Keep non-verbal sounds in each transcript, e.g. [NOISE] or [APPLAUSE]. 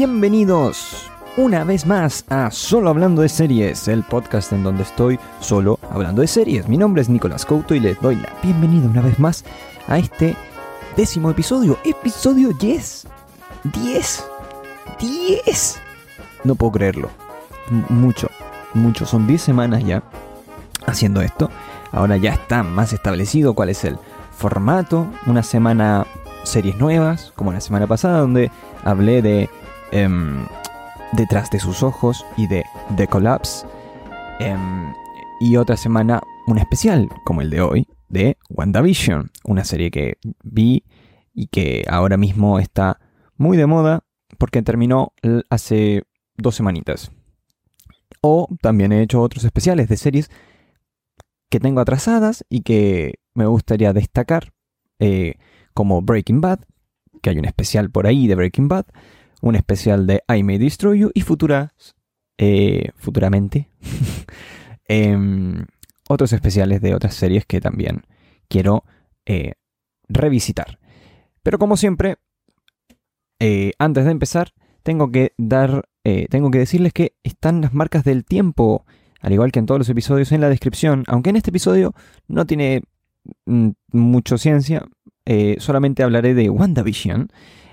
Bienvenidos una vez más a Solo Hablando de Series, el podcast en donde estoy solo hablando de series. Mi nombre es Nicolás Couto y les doy la bienvenida una vez más a este décimo episodio. Episodio 10. 10. 10. No puedo creerlo. Mucho, mucho. Son 10 semanas ya haciendo esto. Ahora ya está más establecido cuál es el formato. Una semana series nuevas, como la semana pasada, donde hablé de em, Detrás de sus ojos y de The Collapse. Em, y otra semana un especial, como el de hoy, de WandaVision, una serie que vi y que ahora mismo está muy de moda porque terminó hace dos semanitas. O también he hecho otros especiales de series que tengo atrasadas y que me gustaría destacar, eh, como Breaking Bad, que hay un especial por ahí de Breaking Bad, un especial de I May Destroy You y futuras, eh, futuramente, [LAUGHS] em, otros especiales de otras series que también quiero eh, revisitar. Pero como siempre, eh, antes de empezar, tengo que dar, tengo que decirles que están las marcas del tiempo, al igual que en todos los episodios, en la descripción. Aunque en este episodio no tiene mm, mucho ciencia, solamente hablaré de WandaVision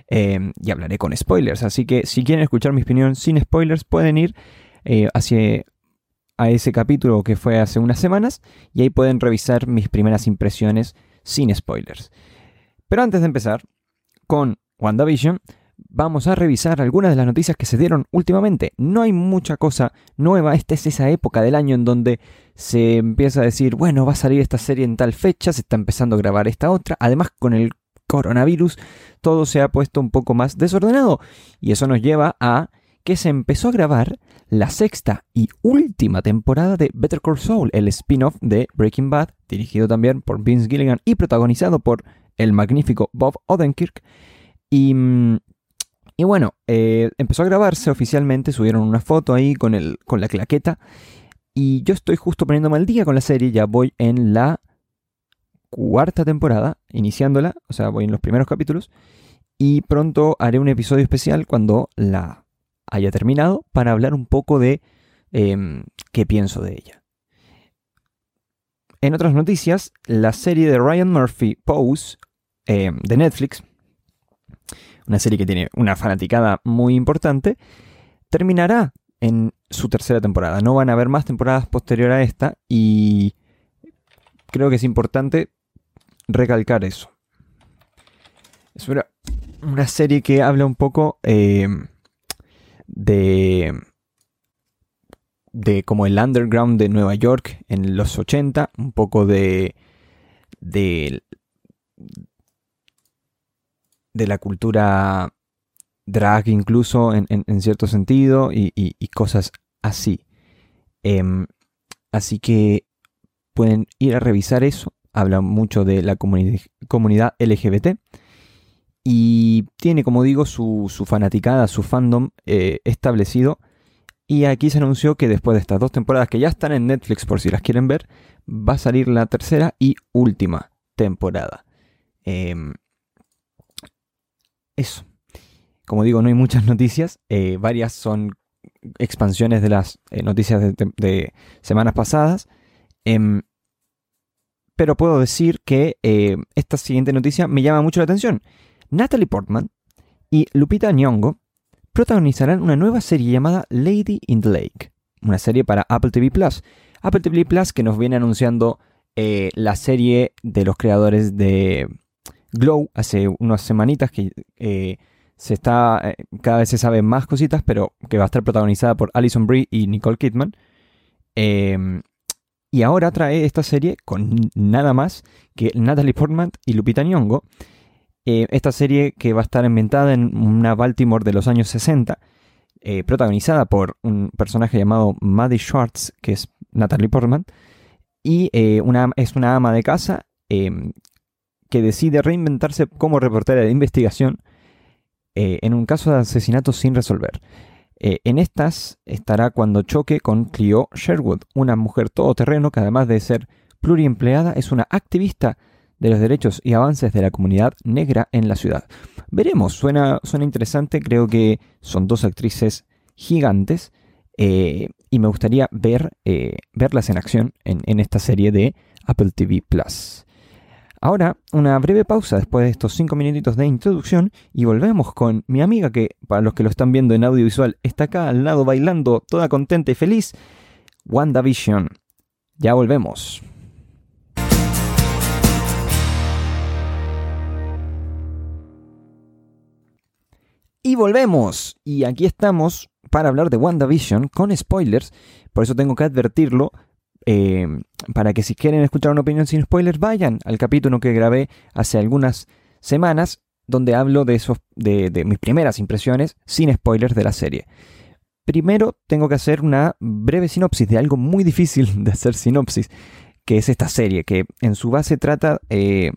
eh, y hablaré con spoilers. Así que si quieren escuchar mi opinión sin spoilers, pueden ir eh, hacia a ese capítulo que fue hace unas semanas y ahí pueden revisar mis primeras impresiones sin spoilers. Pero antes de empezar con WandaVision, vamos a revisar algunas de las noticias que se dieron últimamente. No hay mucha cosa nueva, esta es esa época del año en donde se empieza a decir, bueno, va a salir esta serie en tal fecha, se está empezando a grabar esta otra, además con el coronavirus todo se ha puesto un poco más desordenado y eso nos lleva a que se empezó a grabar la sexta y última temporada de Better Call Saul, el spin-off de Breaking Bad, dirigido también por Vince Gilligan y protagonizado por el magnífico Bob Odenkirk. Y, bueno, eh, empezó a grabarse oficialmente, subieron una foto ahí con, el, con la claqueta. Y yo estoy justo poniéndome al día con la serie, ya voy en la cuarta temporada, iniciándola, o sea, voy en los primeros capítulos. Y pronto haré un episodio especial cuando la haya terminado para hablar un poco de em, qué pienso de ella. En otras noticias, la serie de Ryan Murphy, Pose, em, de Netflix, una serie que tiene una fanaticada muy importante, terminará en su tercera temporada. No van a haber más temporadas posterior a esta y creo que es importante recalcar eso. Es una, una serie que habla un poco eh, de, de como el underground de Nueva York en los 80, un poco de, de, la cultura drag incluso en, en- cierto sentido y cosas así. Em, así que pueden ir a revisar eso. Habla mucho de la comuni- comunidad LGBT. Y tiene, como digo, su, su fanaticada, su fandom eh, establecido. Y aquí se anunció que después de estas dos temporadas que ya están en Netflix por si las quieren ver, va a salir la tercera y última temporada. Em, eso. Como digo, no hay muchas noticias. eh, varias son expansiones de las eh, noticias de, semanas pasadas. Em, pero puedo decir que eh, esta siguiente noticia me llama mucho la atención. Natalie Portman y Lupita Nyong'o protagonizarán una nueva serie llamada Lady in the Lake, una serie para Apple TV Plus. Apple TV Plus que nos viene anunciando eh, la serie de los creadores de Glow hace unas semanitas que eh, se está cada vez se saben más cositas, pero que va a estar protagonizada por Alison Brie y Nicole Kidman. Em, y ahora trae esta serie con nada más que Natalie Portman y Lupita Nyong'o. Eh, esta serie que va a estar inventada en una Baltimore de los años 60, eh, protagonizada por un personaje llamado Maddie Schwartz, que es Natalie Portman, y eh, una, es una ama de casa eh, que decide reinventarse como reportera de investigación en un caso de asesinato sin resolver. Eh, en estas estará cuando choque con Cleo Sherwood, una mujer todoterreno que además de ser pluriempleada es una activista de los derechos y avances de la comunidad negra en la ciudad. Veremos, suena, suena interesante, creo que son dos actrices gigantes eh, y me gustaría ver, eh, verlas en acción en esta serie de Apple TV Plus. Ahora, una breve pausa después de estos 5 minutitos de introducción y volvemos con mi amiga que, para los que lo están viendo en audiovisual, está acá al lado bailando, toda contenta y feliz, WandaVision. Ya volvemos. Y volvemos. Y aquí estamos para hablar de WandaVision con spoilers. Por eso tengo que advertirlo. Eh, para que si quieren escuchar una opinión sin spoilers, vayan al capítulo que grabé hace algunas semanas, donde hablo de, esos, de, mis primeras impresiones sin spoilers de la serie. Primero tengo que hacer una breve sinopsis de algo muy [LAUGHS] difícil de hacer sinopsis, que es esta serie, que en su base trata eh,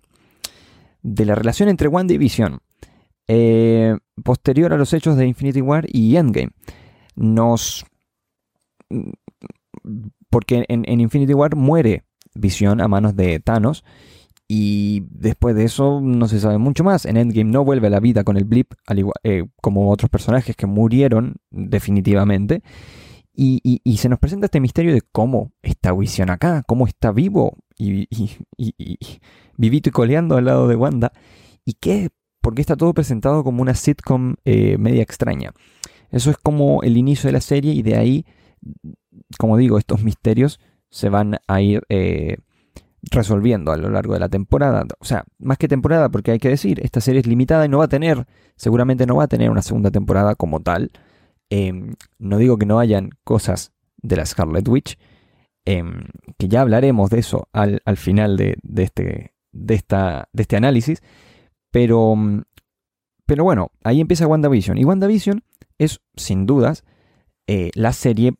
de la relación entre Wanda y Vision, eh, posterior a los hechos de Infinity War y Endgame. Nos porque en, Infinity War muere Visión a manos de Thanos. Y después de eso no se sabe mucho más. En Endgame no vuelve a la vida con el blip, eh, como otros personajes que murieron definitivamente. Y, se nos presenta este misterio de cómo está Vision acá, cómo está vivo y, vivito y coleando al lado de Wanda. Y qué, porque está todo presentado como una sitcom eh, media extraña. Eso es como el inicio de la serie y de ahí como digo, estos misterios se van a ir eh, resolviendo a lo largo de la temporada. O sea, más que temporada, porque hay que decir, esta serie es limitada y no va a tener, seguramente no va a tener una segunda temporada como tal. Em, no digo que no hayan cosas de la Scarlet Witch, em, que ya hablaremos de eso al, final de, este, de, esta, de este análisis, pero, pero bueno, ahí empieza WandaVision. Y WandaVision es, sin dudas, eh, la serie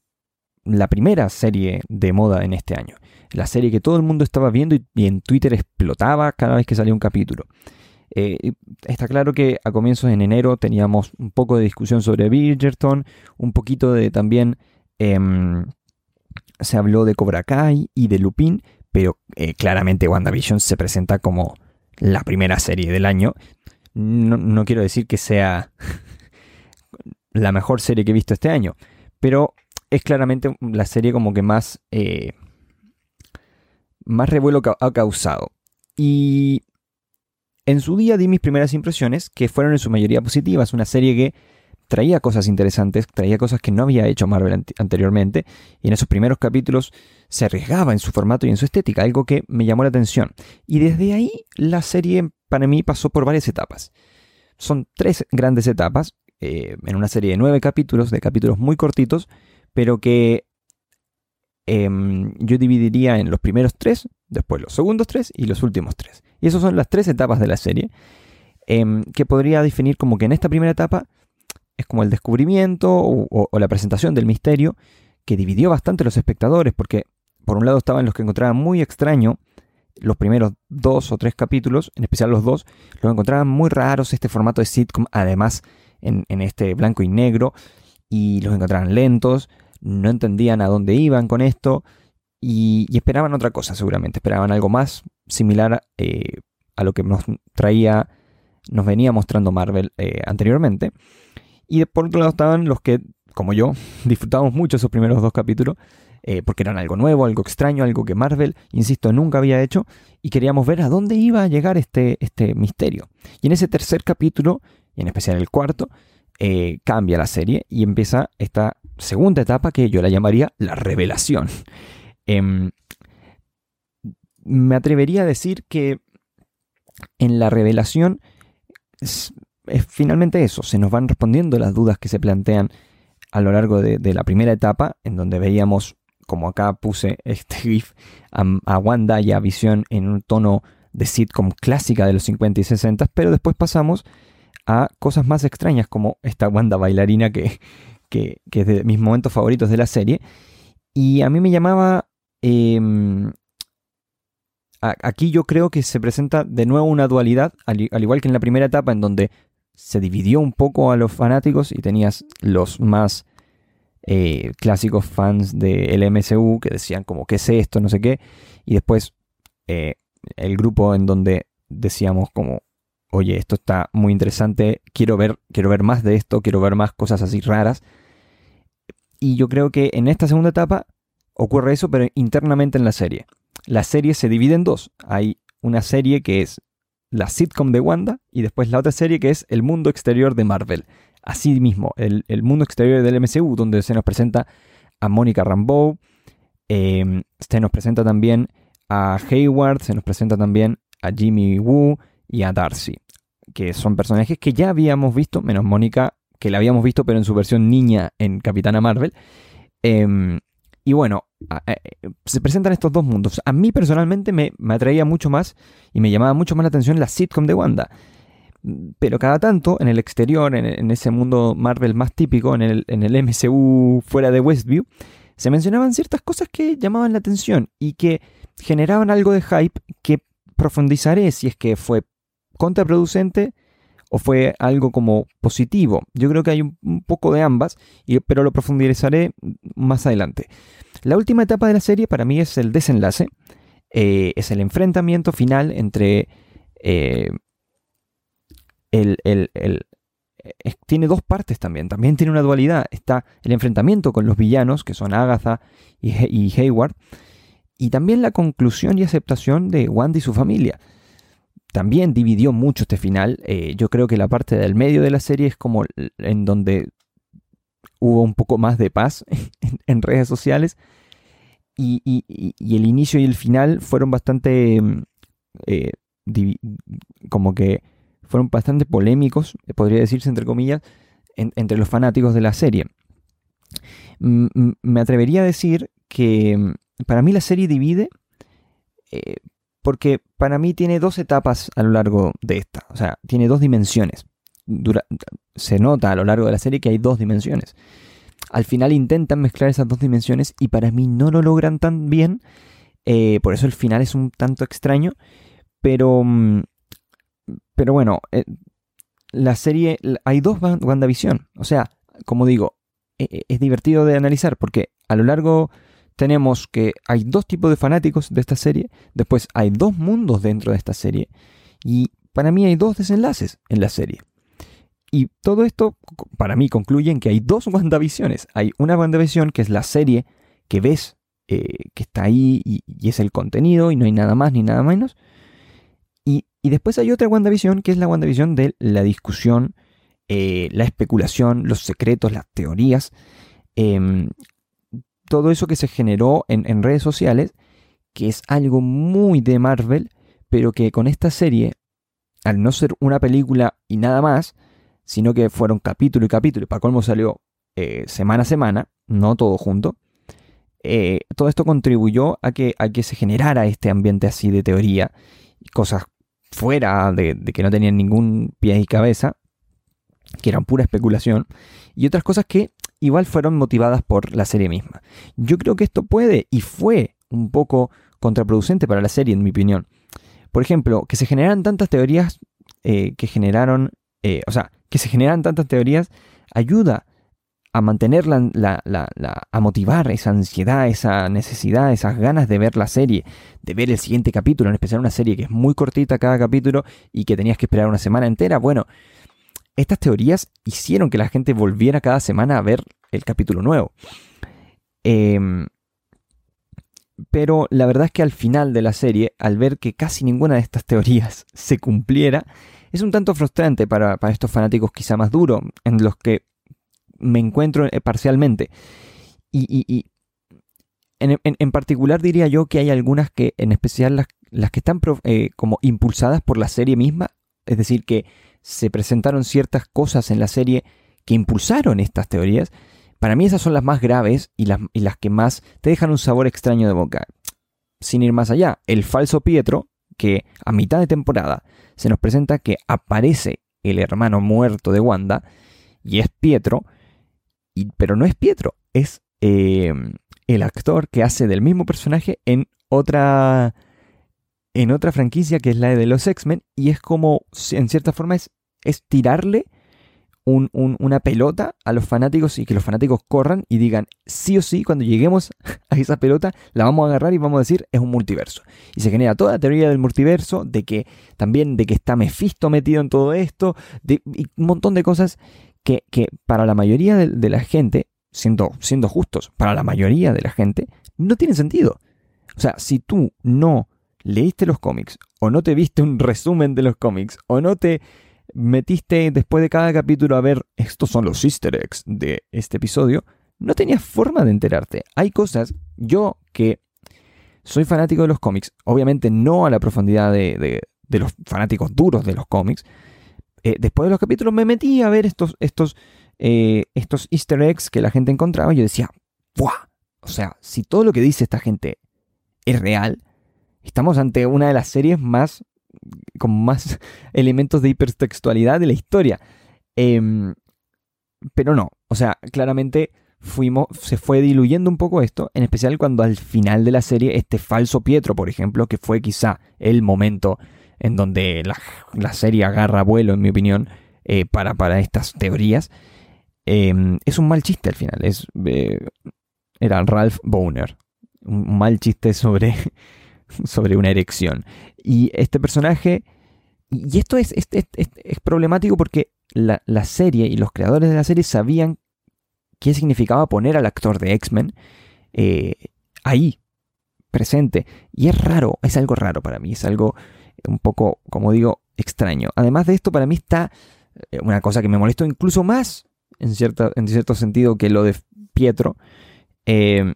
la primera serie de moda en este año. La serie que todo el mundo estaba viendo y, en Twitter explotaba cada vez que salía un capítulo. Eh, está claro que a comienzos de enero teníamos un poco de discusión sobre Bridgerton, un poquito de también em, se habló de Cobra Kai y de Lupin, pero eh, claramente WandaVision se presenta como la primera serie del año. no quiero decir que sea [LAUGHS] la mejor serie que he visto este año, pero es claramente la serie como que más, eh, más revuelo ha causado. Y en su día di mis primeras impresiones, que fueron en su mayoría positivas. Una serie que traía cosas interesantes, traía cosas que no había hecho Marvel anteriormente, y en esos primeros capítulos se arriesgaba en su formato y en su estética, algo que me llamó la atención. Y desde ahí la serie para mí pasó por varias etapas. Son tres grandes etapas, eh, en una serie de nueve capítulos, de capítulos muy cortitos, pero que em, yo dividiría en los primeros tres, después los segundos tres y los últimos tres. Y esas son las tres etapas de la serie, em, que podría definir como que en esta primera etapa es como el descubrimiento o, la presentación del misterio, que dividió bastante a los espectadores, porque por un lado estaban los que encontraban muy extraño los primeros dos o tres capítulos, en especial los dos, los encontraban muy raros este formato de sitcom, además en, en este blanco y negro, y los encontraban lentos, no entendían a dónde iban con esto y, esperaban otra cosa seguramente, esperaban algo más similar eh, a lo que nos traía, nos venía mostrando Marvel eh, anteriormente. Y por otro lado estaban los que, como yo, [LAUGHS] disfrutamos mucho esos primeros dos capítulos, eh, porque eran algo nuevo, algo extraño, algo que Marvel, insisto, nunca había hecho, y queríamos ver a dónde iba a llegar este, este misterio. Y en ese tercer capítulo, y en especial el cuarto, eh, cambia la serie y empieza esta segunda etapa que yo la llamaría la revelación. Em, me atrevería a decir que en la revelación es, finalmente eso, se nos van respondiendo las dudas que se plantean a lo largo de, la primera etapa, en donde veíamos, como acá puse este [LAUGHS] GIF, a, Wanda y a Visión en un tono de sitcom clásica de los 50 y 60, pero después pasamos a cosas más extrañas como esta banda bailarina que, que, es de mis momentos favoritos de la serie. Y a mí me llamaba... Em, aquí yo creo que se presenta de nuevo una dualidad, al, igual que en la primera etapa en donde se dividió un poco a los fanáticos y tenías los más eh, clásicos fans del MCU que decían como, ¿qué es esto? No sé qué. Y después eh, el grupo en donde decíamos como, oye, esto está muy interesante, quiero ver, quiero ver más de esto, quiero ver más cosas así raras. Y yo creo que en esta segunda etapa ocurre eso, pero internamente en la serie. La serie se divide en dos. Hay una serie que es la sitcom de Wanda y después la otra serie que es el mundo exterior de Marvel. Así mismo, el, mundo exterior del MCU, donde se nos presenta a Mónica Rambeau, em, se nos presenta también a Hayward, se nos presenta también a Jimmy Woo y a Darcy, que son personajes que ya habíamos visto, menos Mónica, que la habíamos visto pero en su versión niña en Capitana Marvel. Em, y bueno, se presentan estos dos mundos. A mí personalmente me, atraía mucho más y me llamaba mucho más la atención la sitcom de Wanda. Pero cada tanto, en el exterior, en, ese mundo Marvel más típico, en el, en el MCU fuera de Westview, se mencionaban ciertas cosas que llamaban la atención y que generaban algo de hype que profundizaré si es que fue contraproducente o fue algo como positivo. Yo creo que hay un, poco de ambas, pero lo profundizaré más adelante. La última etapa de la serie para mí es el desenlace, eh, es el enfrentamiento final entre... Eh, el, tiene dos partes también, también tiene una dualidad. Está el enfrentamiento con los villanos, que son Agatha y, y Hayward, y también la conclusión y aceptación de Wanda y su familia también dividió mucho este final. Eh, yo creo que la parte del medio de la serie es como en donde hubo un poco más de paz [LAUGHS] en, redes sociales. Y, el inicio y el final fueron bastante. Mm, eh, como que fueron bastante polémicos, podría decirse entre comillas, entre los fanáticos de la serie. me atrevería a decir que mm, para mí la serie divide eh, porque para mí tiene dos etapas a lo largo de esta, o sea, tiene dos dimensiones. se nota a lo largo de la serie que hay dos dimensiones. Al final intentan mezclar esas dos dimensiones y para mí no lo logran tan bien, eh, por eso el final es un tanto extraño, pero, mm, pero bueno, eh, la serie, hay dos WandaVision, o sea, como digo, e, e, es divertido de analizar porque a lo largo tenemos que hay dos tipos de fanáticos de esta serie, después hay dos mundos dentro de esta serie y para mí hay dos desenlaces en la serie. Y todo esto para mí concluye en que hay dos [LAUGHS] WandaVisiones. Hay una WandaVision que es la serie que ves, eh, que está ahí y, es el contenido y no hay nada más ni nada menos. Y, después hay otra WandaVision que es la WandaVision de la discusión, eh, la especulación, los secretos, las teorías, em, todo eso que se generó en, redes sociales, que es algo muy de Marvel, pero que con esta serie, al no ser una película y nada más, sino que fueron capítulo y capítulo, y para colmo salió eh, semana a semana, no todo junto, eh, todo esto contribuyó a que, a que se generara este ambiente así de teoría, cosas fuera de, de que no tenían ningún pie y cabeza, que eran pura especulación, y otras cosas que igual fueron motivadas por la serie misma. Yo creo que esto puede y fue un poco contraproducente para la serie, en mi opinión. Por ejemplo, que se generan tantas teorías eh, que generaron, eh, o sea, que se generan tantas teorías ayuda a mantener la, a motivar esa ansiedad, esa necesidad, esas ganas de ver la serie, de ver el siguiente capítulo, en especial una serie que es muy cortita cada capítulo y que tenías que esperar una semana entera. Bueno, estas teorías hicieron que la gente volviera cada semana a ver el capítulo nuevo. Em, pero la verdad es que al final de la serie, al ver que casi ninguna de estas teorías [LAUGHS] se cumpliera, es un tanto frustrante para, estos fanáticos quizá más duros, en los que me encuentro eh, parcialmente. Y, en, particular diría yo que hay algunas que, en especial las, que están eh, como impulsadas por la serie misma, es decir, que se presentaron ciertas cosas en la serie que impulsaron estas teorías, para mí esas son las más graves y las, las, que más te dejan un sabor extraño de boca. Sin ir más allá, el falso Pietro, que a mitad de temporada se nos presenta que aparece el hermano muerto de Wanda, y es Pietro, y, pero no es Pietro, es eh, el actor que hace del mismo personaje en otra en otra franquicia que es la de los X-Men y es como, en cierta forma, es, es tirarle una pelota a los fanáticos y que los fanáticos corran y digan, sí o sí, cuando lleguemos [LAUGHS] a esa pelota, la vamos a agarrar y vamos a decir, es un multiverso. Y se genera toda la teoría del multiverso, de que también de que está Mephisto metido en todo esto, de, y un montón de cosas que, para la mayoría de, la gente, siendo, siendo justos, para la mayoría de la gente, no tienen sentido. O sea, si tú no leíste los cómics, o no te viste un resumen de los cómics, o no te metiste después de cada capítulo a ver estos son los easter eggs de este episodio, no tenías forma de enterarte. Hay cosas, yo que soy fanático de los cómics, obviamente no a la profundidad de, los fanáticos duros de los cómics, eh, después de los capítulos me metí a ver estos, estos, eh, estos easter eggs que la gente encontraba y yo decía, ¡buah! O sea, si todo lo que dice esta gente es real, estamos ante una de las series más con más [LAUGHS] elementos de hipertextualidad de la historia. Em, pero no, o sea, claramente fuimos, se fue diluyendo un poco esto, en especial cuando al final de la serie este falso Pietro, por ejemplo, que fue quizá el momento en donde la, serie agarra vuelo, en mi opinión, eh, para, para, estas teorías, em, es un mal chiste al final. Es, eh, era Ralph Boner. Un mal chiste sobre, sobre una erección. Y este personaje, y esto es, es, es, problemático porque la, serie y los creadores de la serie sabían qué significaba poner al actor de X-Men eh, ahí, presente. Y es raro, es algo raro para mí, es algo un poco, como digo, extraño. Además de esto, para mí está eh, una cosa que me molestó incluso más, en, cierta, en cierto sentido, que lo de Pietro. Eh,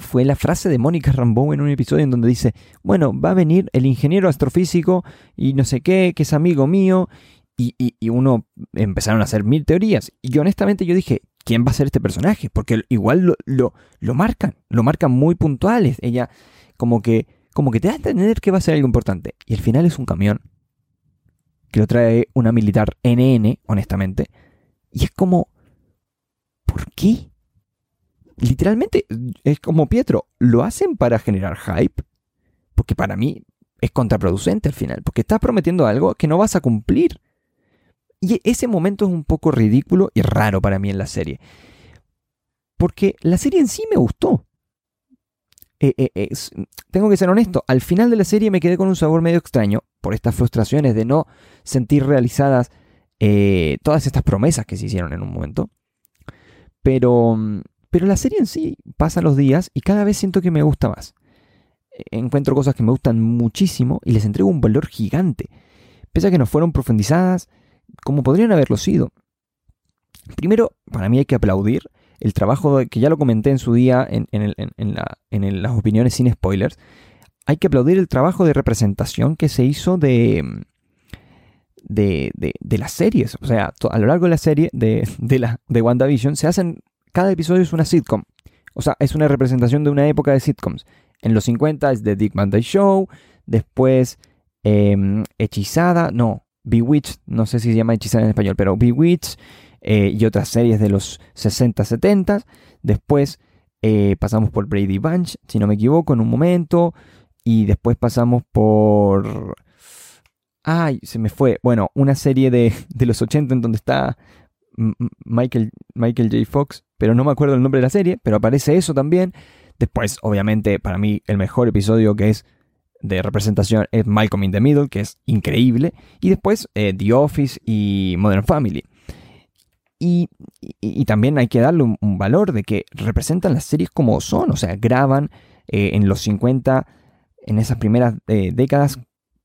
fue la frase de Mónica Rambeau en un episodio en donde dice, bueno, va a venir el ingeniero astrofísico y no sé qué, que es amigo mío, y, uno empezaron a hacer mil teorías. Y honestamente yo dije, ¿quién va a ser este personaje? Porque igual lo, lo, marcan, lo marcan muy puntuales. Ella como que, como que te da a entender que va a ser algo importante. Y al final es un camión que lo trae una militar NN, honestamente. Y es como, ¿por qué? Literalmente es como Pietro, lo hacen para generar hype, porque para mí es contraproducente al final, porque estás prometiendo algo que no vas a cumplir. Y ese momento es un poco ridículo y raro para mí en la serie. Porque la serie en sí me gustó. Eh, eh, tengo que ser honesto, al final de la serie me quedé con un sabor medio extraño por estas frustraciones de no sentir realizadas eh, todas estas promesas que se hicieron en un momento. Pero mm, pero la serie en sí pasa los días y cada vez siento que me gusta más. Encuentro cosas que me gustan muchísimo y les entrego un valor gigante, pese a que no fueron profundizadas como podrían haberlo sido. Primero, para mí hay que aplaudir el trabajo que ya lo comenté en su día en, las opiniones sin spoilers. Hay que aplaudir el trabajo de representación que se hizo de, de, las series. O sea, a lo largo de la serie de, de, de WandaVision se hacen cada episodio es una sitcom. O sea, es una representación de una época de sitcoms. En los 50 es The Dick Van Show, después em, Hechizada, no, Bewitched, no sé si se llama Hechizada en español, pero Bewitched eh, y otras series de los 60, 70. Después eh, pasamos por Brady Bunch, si no me equivoco, en un momento. Y después pasamos por... Ay, se me fue. Bueno, una serie de, de los 80 en donde está Michael, Michael J. Fox, pero no me acuerdo el nombre de la serie, pero aparece eso también. Después, obviamente, para mí el mejor episodio que es de representación es Malcolm in the Middle, que es increíble. Y después eh, The Office y Modern Family. Y, también hay que darle un, valor de que representan las series como son, o sea, graban eh, en los 50, en esas primeras eh, décadas,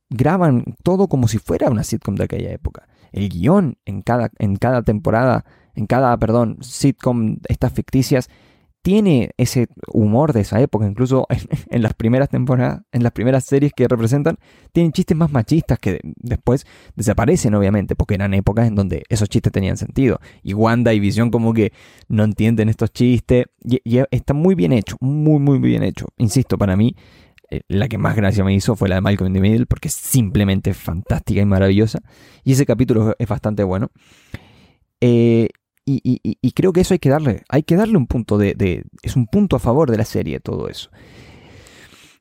graban todo como si fuera una sitcom de aquella época el guion en cada, en cada temporada, en cada, perdón, sitcom, estas ficticias, tiene ese humor de esa época, incluso [LAUGHS] en, las primeras temporadas, en las primeras series que representan, tienen chistes más machistas que después desaparecen, obviamente, porque eran épocas en donde esos chistes tenían sentido. Y Wanda y Visión como que no entienden estos chistes, y, está muy bien hecho, muy, muy bien hecho. Insisto, para mí, eh, la que más gracia me hizo fue la de Malcolm in the Middle, porque es simplemente fantástica y maravillosa. Y ese capítulo es bastante bueno. Eh, y, creo que eso hay que darle, hay que darle un punto de, Es un punto a favor de la serie, todo eso.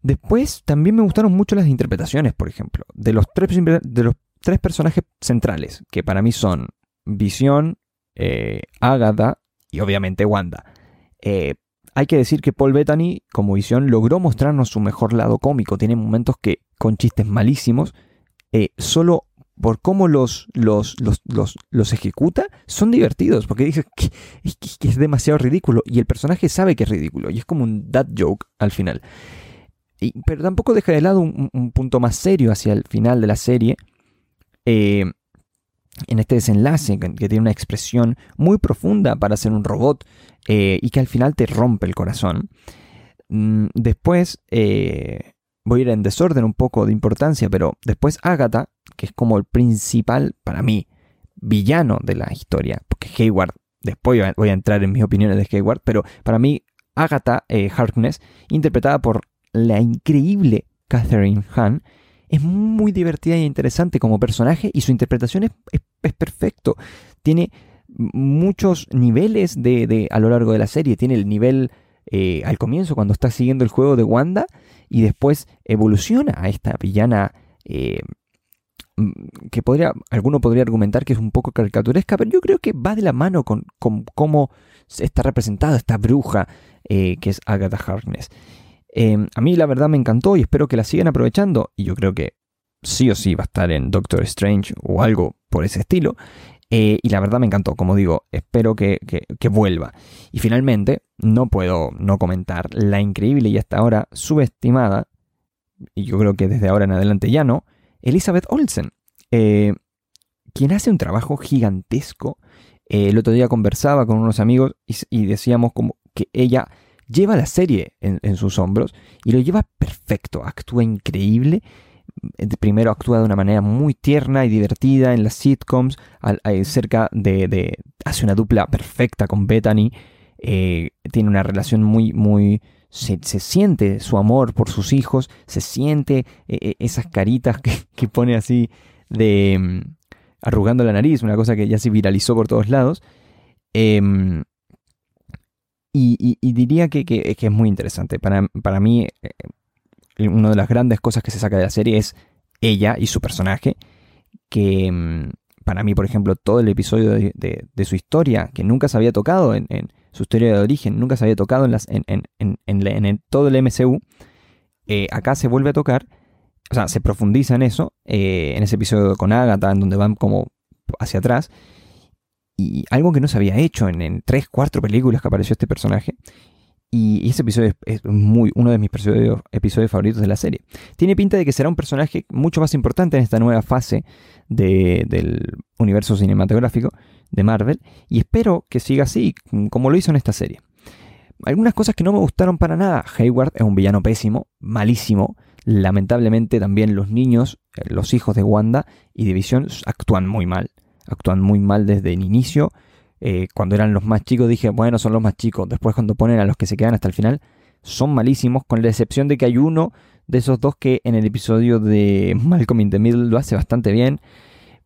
Después también me gustaron mucho las interpretaciones, por ejemplo, de los tres, de los tres personajes centrales, que para mí son Visión, eh, Agatha y obviamente Wanda. Eh, hay que decir que Paul Bettany, como Visión, logró mostrarnos su mejor lado cómico. Tiene momentos que, con chistes malísimos, eh, solo por cómo los, los, los, ejecuta, son divertidos. Porque dice que, es demasiado ridículo. Y el personaje sabe que es ridículo. Y es como un dad joke al final. pero tampoco deja de lado un, punto más serio hacia el final de la serie. Eh, en este desenlace que, tiene una expresión muy profunda para ser un robot eh, y que al final te rompe el corazón. Mm, después, eh, voy a ir en desorden un poco de importancia, pero después Agatha, que es como el principal, para mí, villano de la historia, porque Hayward, después voy a entrar en mis opiniones de Hayward, pero para mí Agatha eh, Harkness, interpretada por la increíble Catherine Hahn, es muy divertida e interesante como personaje y su interpretación es, es, perfecto. Tiene muchos niveles de, a lo largo de la serie. Tiene el nivel eh, al comienzo cuando está siguiendo el juego de Wanda y después evoluciona a esta villana eh, que podría, alguno podría argumentar que es un poco caricaturesca, pero yo creo que va de la mano con, cómo está representada esta bruja eh, que es Agatha Harkness. Em, a mí la verdad me encantó y espero que la sigan aprovechando. Y yo creo que sí o sí va a estar en Doctor Strange o algo por ese estilo. Eh, y la verdad me encantó, como digo, espero que, vuelva. Y finalmente, no puedo no comentar la increíble y hasta ahora subestimada, y yo creo que desde ahora en adelante ya no, Elizabeth Olsen, eh, quien hace un trabajo gigantesco. Eh, el otro día conversaba con unos amigos y decíamos como que ella lleva la serie en, sus hombros y lo lleva perfecto, actúa increíble. Primero actúa de una manera muy tierna y divertida en las sitcoms, cerca de, hace una dupla perfecta con Bethany, eh, tiene una relación muy, muy, se, siente su amor por sus hijos, se siente eh, eh, esas caritas [LAUGHS] que, pone así de mm, arrugando la nariz, una cosa que ya se viralizó por todos lados. Em, y, diría que, es muy interesante. Para, para mí, una de las grandes cosas que se saca de la serie es ella y su personaje. Que mm, para mí, por ejemplo, todo el episodio de, su historia, que nunca se había tocado en, su historia de origen, nunca se había tocado en, las, en, todo el MCU, eh, acá se vuelve a tocar. O sea, se profundiza en eso, eh, en ese episodio con Agatha, en donde van como hacia atrás y algo que no se había hecho en, en tres, cuatro películas que apareció este personaje. Y ese episodio es, muy, uno de mis episodios, episodios, favoritos de la serie. Tiene pinta de que será un personaje mucho más importante en esta nueva fase del universo cinematográfico de Marvel. Y espero que siga así, como lo hizo en esta serie. Algunas cosas que no me gustaron para nada. Hayward es un villano pésimo, malísimo. Lamentablemente también los niños, eh, los hijos de Wanda y División actúan muy mal actúan muy mal desde el inicio. Eh, cuando eran los más chicos dije, bueno, son los más chicos. Después cuando ponen a los que se quedan hasta el final, son malísimos, con la excepción de que hay uno de esos dos que en el episodio de Malcolm in the Middle lo hace bastante bien.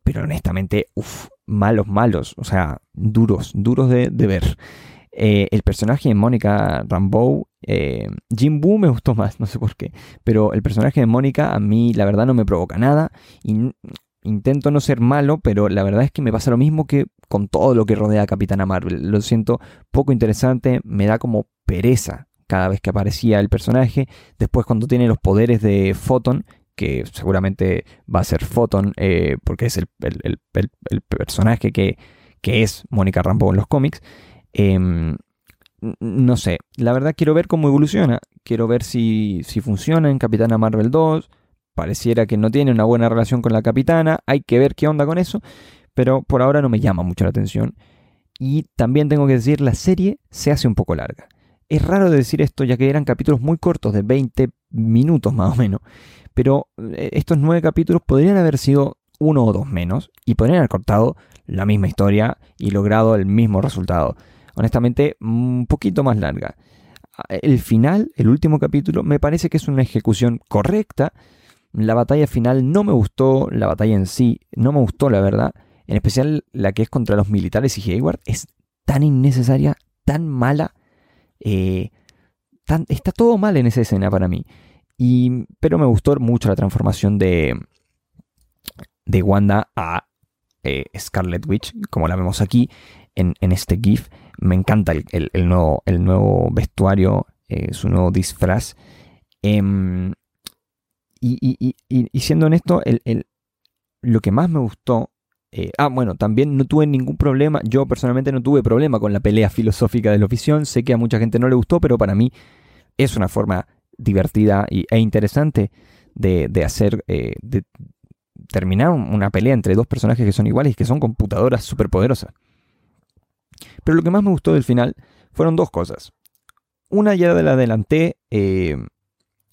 Pero honestamente, uff, malos, malos. O sea, duros, duros de, ver. Eh, el personaje de Mónica Rambeau, eh, Jim Boo me gustó más, [LAUGHS] no sé por qué. Pero el personaje de Mónica a mí la verdad no me provoca nada. Intento no ser malo, pero la verdad es que me pasa lo mismo que con todo lo que rodea a Capitana Marvel. Lo siento poco interesante, me da como pereza cada vez que aparecía el personaje. Después cuando tiene los poderes de Photon, que seguramente va a ser Photon, eh, porque es el, personaje que, es Mónica Rambo en los cómics. Em, no sé, la verdad quiero ver cómo evoluciona. Quiero ver si, si funciona en Capitana Marvel 2 pareciera que no tiene una buena relación con la capitana, hay que ver qué onda con eso, pero por ahora no me llama mucho la atención. Y también tengo que decir, la serie se hace un poco larga. Es raro decir esto ya que eran capítulos muy cortos, de 20 minutos más o menos, pero eh, estos nueve capítulos podrían haber sido uno o dos menos y podrían haber cortado la misma historia y logrado el mismo resultado. Honestamente, un poquito más larga. El final, el último capítulo, me parece que es una ejecución correcta, la batalla final no me gustó, la batalla en sí no me gustó, la verdad. En especial la que es contra los militares y Hayward es tan innecesaria, tan mala. Eh, está todo mal en esa escena para mí. Pero me gustó mucho la transformación de, de Wanda a eh, Scarlet Witch, como la vemos aquí en, este GIF. Me encanta el, nuevo, el nuevo, vestuario, eh, su nuevo disfraz. Em, y, siendo honesto, lo que más me gustó eh, ah, bueno, también no tuve ningún problema, yo personalmente no tuve problema con la pelea filosófica de la ofición, sé que a mucha gente no le gustó, pero para mí es una forma divertida e interesante de, hacer, eh, de terminar una pelea entre dos personajes que son iguales y que son computadoras superpoderosas. Pero lo que más me gustó del final fueron dos cosas. Una ya la adelanté eh,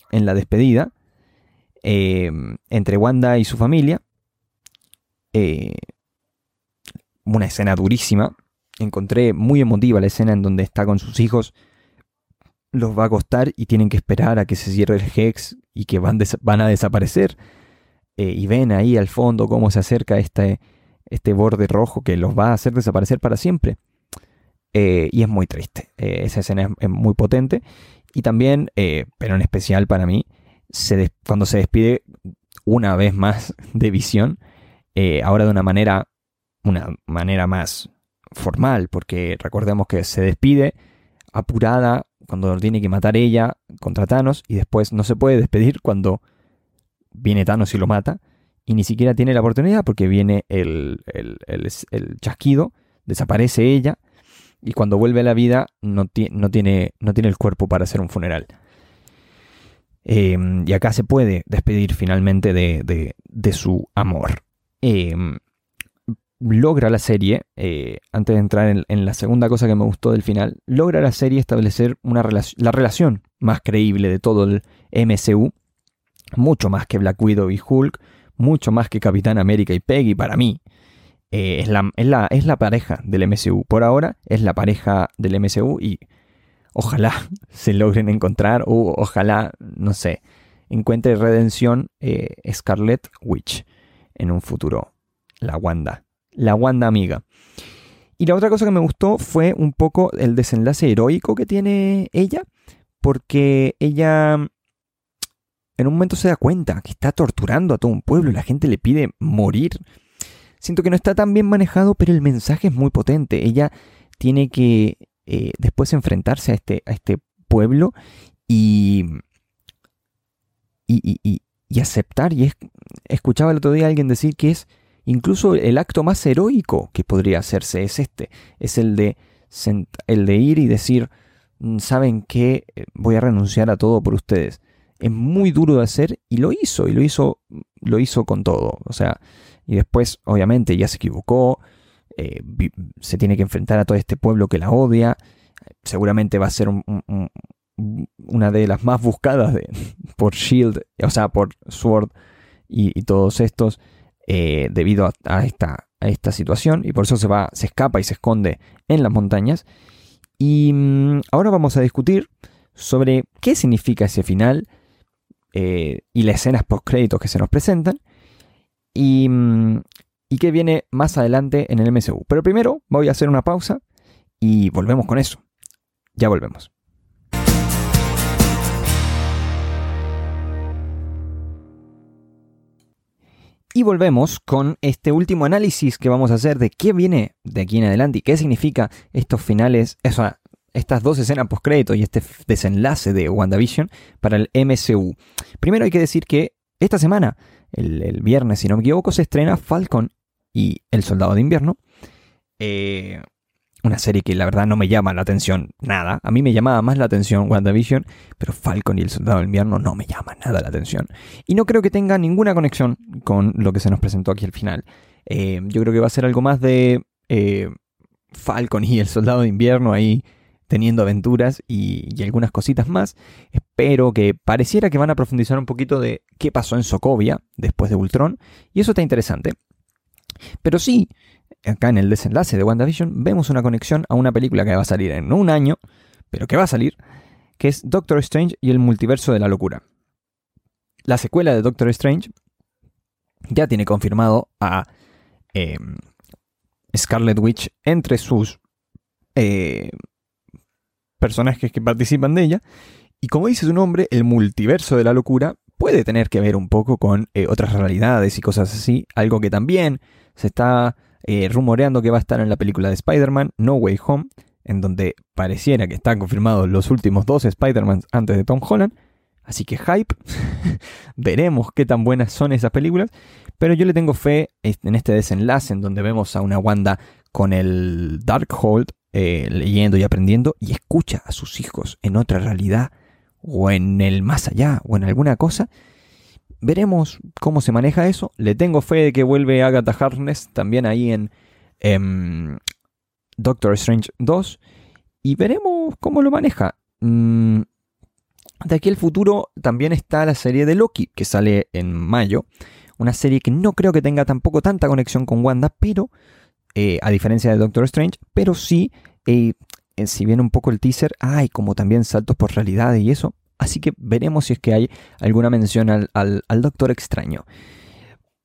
en la despedida entre Wanda y su familia, eh, una escena durísima. Encontré muy emotiva la escena en donde está con sus hijos. Los va a acostar y tienen que esperar a que se cierre el Hex y que van, van a desaparecer. Eh, y ven ahí al fondo cómo se acerca este, este borde rojo que los va a hacer desaparecer para siempre. Eh, y es muy triste. esa escena es, muy potente. Y también, pero en especial para mí, se cuando se despide una vez más [LAUGHS] de visión, eh, ahora de una manera, una manera más formal, porque recordemos que se despide apurada cuando tiene que matar ella contra Thanos y después no se puede despedir cuando viene Thanos y lo mata y ni siquiera tiene la oportunidad porque viene el, chasquido, desaparece ella y cuando vuelve a la vida no, no, tiene, no tiene el cuerpo para hacer un funeral. Em, y acá se puede despedir finalmente de, de su amor. Em, logra la serie, eh, antes de entrar en, la segunda cosa que me gustó del final, logra la serie establecer una la relación más creíble de todo el MCU, mucho más que Black Widow y Hulk, mucho más que Capitán América y Peggy para mí. Eh, es, la, es, la, es la pareja del MCU. Por ahora es la pareja del MCU y ojalá [LAUGHS] se logren encontrar o ojalá, no sé, encuentre redención eh, Scarlet Witch en un futuro. La Wanda. La Wanda amiga. Y la otra cosa que me gustó fue un poco el desenlace heroico que tiene ella, porque ella en un momento se da cuenta que está torturando a todo un pueblo y la gente le pide morir. Siento que no está tan bien manejado, pero el mensaje es muy potente. Ella tiene que eh, después enfrentarse a este, a este pueblo y, y aceptar. Y es, escuchaba el otro día a alguien decir que es incluso el acto más heroico que podría hacerse es este, es el de, el de ir y decir, mm, ¿saben qué? Eh, voy a renunciar a todo por ustedes. Es muy duro de hacer y lo hizo, y lo hizo, lo hizo con todo. O sea, y después, obviamente, ya se equivocó, eh, se tiene que enfrentar a todo este pueblo que la odia. Seguramente va a ser un, una de las más buscadas [LAUGHS] por Shield, o sea, por Sword y, todos estos, eh, debido a, esta, a esta situación, y por eso se va, se escapa y se esconde en las montañas. Y mm, ahora vamos a discutir sobre qué significa ese final eh, y las escenas post créditos que se nos presentan y, mm, y qué viene más adelante en el MCU. Pero primero voy a hacer una pausa y volvemos con eso. Ya volvemos. Y volvemos con este último análisis que vamos a hacer de qué viene de aquí en adelante y qué significa estos finales, estas dos escenas post-crédito y este desenlace de WandaVision para el MCU. Primero hay que decir que esta semana, el, viernes si no me equivoco, se estrena Falcon y El Soldado de Invierno. Eh, una serie que la verdad no me llama la atención nada. A mí me llamaba más la atención WandaVision, pero Falcon y el Soldado del Invierno no me llaman nada la atención. Y no creo que tenga ninguna conexión con lo que se nos presentó aquí al final. Eh, yo creo que va a ser algo más de eh, Falcon y el Soldado de Invierno ahí teniendo aventuras y, y, algunas cositas más. Espero que pareciera que van a profundizar un poquito de qué pasó en Sokovia después de Ultron. Y eso está interesante. Pero sí, acá en el desenlace de WandaVision, vemos una conexión a una película que va a salir en un año, pero que va a salir, que es Doctor Strange y el multiverso de la locura. La secuela de Doctor Strange ya tiene confirmado a em, Scarlet Witch entre sus eh, personajes que participan de ella. Y como dice su nombre, el multiverso de la locura puede tener que ver un poco con eh, otras realidades y cosas así. Algo que también se está eh, rumoreando que va a estar en la película de Spider-Man, No Way Home, en donde pareciera que están confirmados los últimos dos Spider-Man antes de Tom Holland. Así que hype. [LAUGHS] Veremos qué tan buenas son esas películas. Pero yo le tengo fe en este desenlace en donde vemos a una Wanda con el Darkhold eh, leyendo y aprendiendo y escucha a sus hijos en otra realidad o en el más allá o en alguna cosa. Veremos cómo se maneja eso. Le tengo fe de que vuelve Agatha Harkness también ahí en em, Doctor Strange 2 y veremos cómo lo maneja. Mm, de aquí al futuro también está la serie de Loki que sale en mayo. Una serie que no creo que tenga tampoco tanta conexión con Wanda, pero eh, a diferencia de Doctor Strange, pero sí, eh, si bien un poco el teaser, hay como también saltos por realidad y eso. Así que veremos si es que hay alguna mención al, al Doctor Extraño.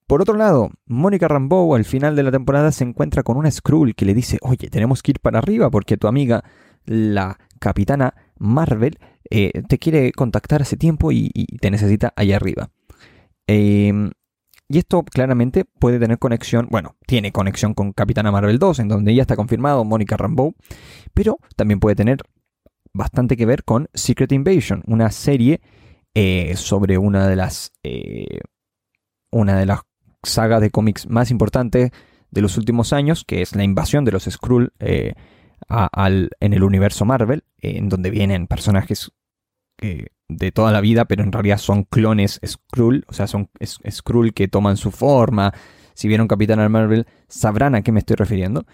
Por otro lado, Mónica Rambeau al final de la temporada se encuentra con una Skrull que le dice, oye, tenemos que ir para arriba porque tu amiga, la capitana Marvel, te quiere contactar hace tiempo y, te necesita allá arriba. Eh, y esto claramente puede tener conexión, bueno, tiene conexión con Capitana Marvel 2, en donde ya está confirmado Mónica Rambeau, pero también puede tener bastante que ver con Secret Invasion, una serie eh, sobre una de las eh, una de las sagas de cómics más importantes de los últimos años, que es la invasión de los Skrull eh, en el universo Marvel, en donde vienen personajes de toda la vida, pero en realidad son clones Skrull, o sea, son Skrull que toman su forma. Si vieron Capitán Marvel, sabrán a qué me estoy refiriendo.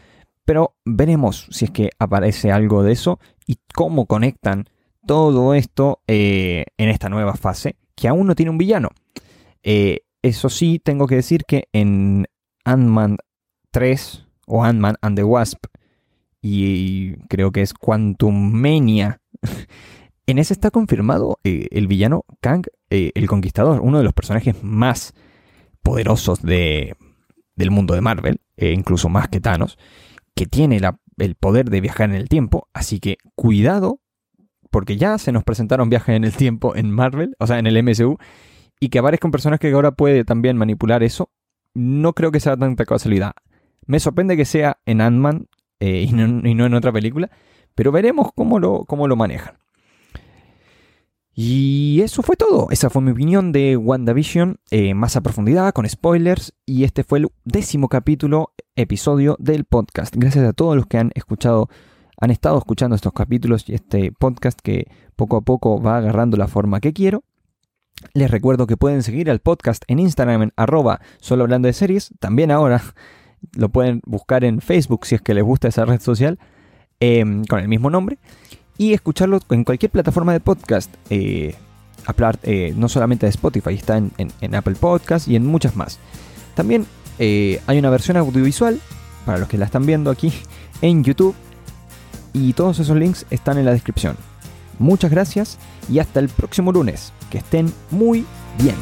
Pero veremos si es que aparece algo de eso y cómo conectan todo esto eh, en esta nueva fase, que aún no tiene un villano. Eh, eso sí, tengo que decir que en Ant-Man 3 o Ant-Man and the Wasp, y creo que es Quantum Mania, [LAUGHS] En ese está confirmado eh, el villano Kang el Conquistador, uno de los personajes más poderosos de, del mundo de Marvel, incluso más que Thanos, que tiene el poder de viajar en el tiempo, así que cuidado, porque ya se nos presentaron viajes en el tiempo en Marvel, o sea, en el MCU, y que aparezca un personaje que ahora puede también manipular eso, no creo que sea tanta casualidad. Me sorprende que sea en Ant-Man y, no, y, no, en otra película, pero veremos cómo lo, cómo lo manejan. Y eso fue todo. Esa fue mi opinión de WandaVision, eh, más a profundidad, con spoilers. Y este fue el décimo capítulo, episodio del podcast. Gracias a todos los que han escuchado, han estado escuchando estos capítulos y este podcast que poco a poco va agarrando la forma que quiero. Les recuerdo que pueden seguir al podcast en Instagram en arroba solo hablando de series. También ahora lo pueden buscar en Facebook si es que les gusta esa red social em, con el mismo nombre y escucharlo en cualquier plataforma de podcast. Eh, eh, no solamente de Spotify, está en, Apple Podcast y en muchas más. También eh, hay una versión audiovisual, para los que la están viendo aquí, [LAUGHS] en YouTube. Y todos esos links están en la descripción. Muchas gracias y hasta el próximo lunes. Que estén muy bien.